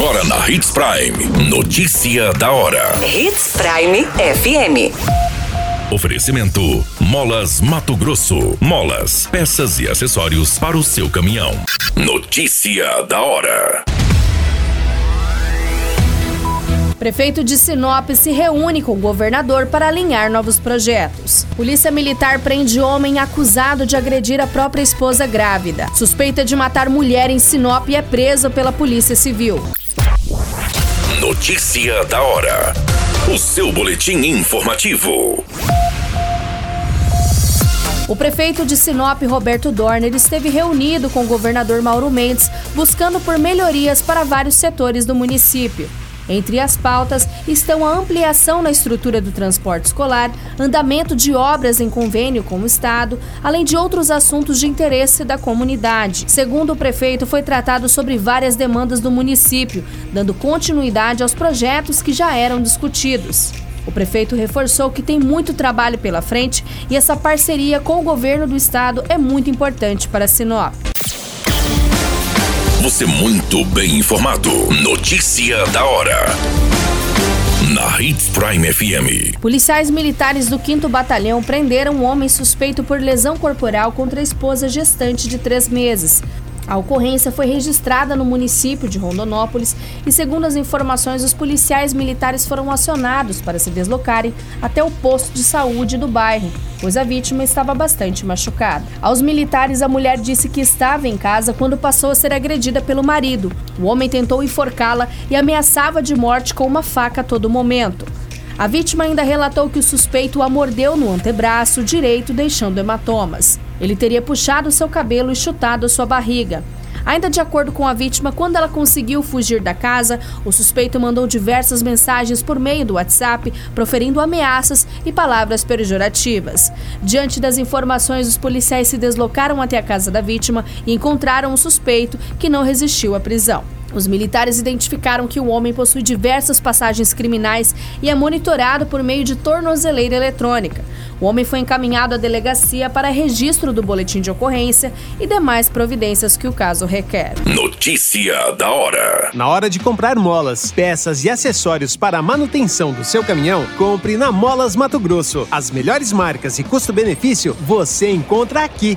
Agora na Hits Prime. Notícia da hora. Hits Prime FM. Oferecimento: Molas Mato Grosso. Molas, peças e acessórios para o seu caminhão. Notícia da hora. Prefeito de Sinop se reúne com o governador para alinhar novos projetos. Polícia Militar prende homem acusado de agredir a própria esposa grávida. Suspeita de matar mulher em Sinop é preso pela Polícia Civil. Notícia da hora. O seu boletim informativo. O prefeito de Sinop, Roberto Dorner, esteve reunido com o governador Mauro Mendes, buscando por melhorias para vários setores do município. Entre as pautas estão a ampliação na estrutura do transporte escolar, andamento de obras em convênio com o Estado, além de outros assuntos de interesse da comunidade. Segundo o prefeito, foi tratado sobre várias demandas do município, dando continuidade aos projetos que já eram discutidos. O prefeito reforçou que tem muito trabalho pela frente e essa parceria com o governo do estado é muito importante para Sinop. Você muito bem informado. Notícia da hora. Na Hits Prime FM. Policiais militares do 5 Batalhão prenderam um homem suspeito por lesão corporal contra a esposa gestante de três meses. A ocorrência foi registrada no município de Rondonópolis e, segundo as informações, os policiais militares foram acionados para se deslocarem até o posto de saúde do bairro, pois a vítima estava bastante machucada. Aos militares, a mulher disse que estava em casa quando passou a ser agredida pelo marido. O homem tentou enforcá-la e ameaçava de morte com uma faca a todo momento. A vítima ainda relatou que o suspeito a mordeu no antebraço direito, deixando hematomas. Ele teria puxado seu cabelo e chutado sua barriga. Ainda de acordo com a vítima, quando ela conseguiu fugir da casa, o suspeito mandou diversas mensagens por meio do WhatsApp, proferindo ameaças e palavras pejorativas. Diante das informações, os policiais se deslocaram até a casa da vítima e encontraram o suspeito, que não resistiu à prisão. Os militares identificaram que o homem possui diversas passagens criminais e é monitorado por meio de tornozeleira eletrônica. O homem foi encaminhado à delegacia para registro do boletim de ocorrência e demais providências que o caso requer. Notícia da hora. Na hora de comprar molas, peças e acessórios para a manutenção do seu caminhão, compre na Molas Mato Grosso. As melhores marcas e custo-benefício você encontra aqui.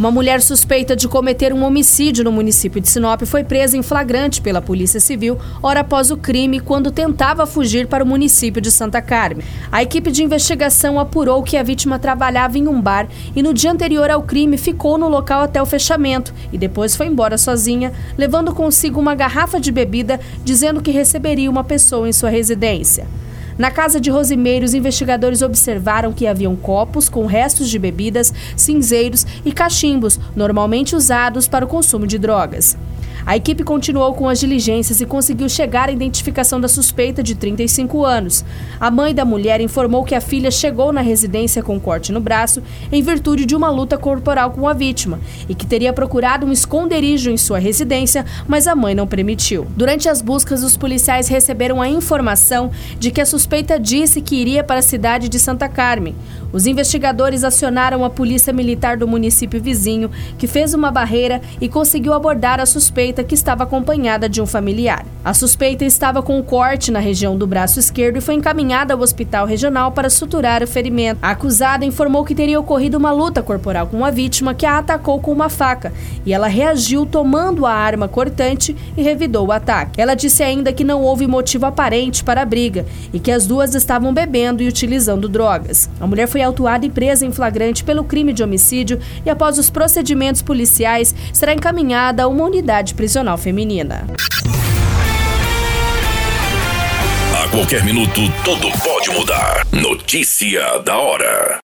Uma mulher suspeita de cometer um homicídio no município de Sinop foi presa em flagrante pela Polícia Civil hora após o crime quando tentava fugir para o município de Santa Carmen. A equipe de investigação apurou que a vítima trabalhava em um bar e no dia anterior ao crime ficou no local até o fechamento e depois foi embora sozinha, levando consigo uma garrafa de bebida, dizendo que receberia uma pessoa em sua residência. Na casa de Rosimeiro, os investigadores observaram que haviam copos com restos de bebidas, cinzeiros e cachimbos, normalmente usados para o consumo de drogas. A equipe continuou com as diligências e conseguiu chegar à identificação da suspeita de 35 anos. A mãe da mulher informou que a filha chegou na residência com um corte no braço em virtude de uma luta corporal com a vítima e que teria procurado um esconderijo em sua residência, mas a mãe não permitiu. Durante as buscas, os policiais receberam a informação de que a suspeita disse que iria para a cidade de Santa Carmen. Os investigadores acionaram a polícia militar do município vizinho, que fez uma barreira e conseguiu abordar a suspeita que estava acompanhada de um familiar. A suspeita estava com um corte na região do braço esquerdo e foi encaminhada ao hospital regional para suturar o ferimento. A acusada informou que teria ocorrido uma luta corporal com a vítima que a atacou com uma faca e ela reagiu tomando a arma cortante e revidou o ataque. Ela disse ainda que não houve motivo aparente para a briga e que as duas estavam bebendo e utilizando drogas. A mulher foi foi autuada e presa em flagrante pelo crime de homicídio e, após os procedimentos policiais, será encaminhada a uma unidade prisional feminina. A qualquer minuto, tudo pode mudar. Notícia da hora.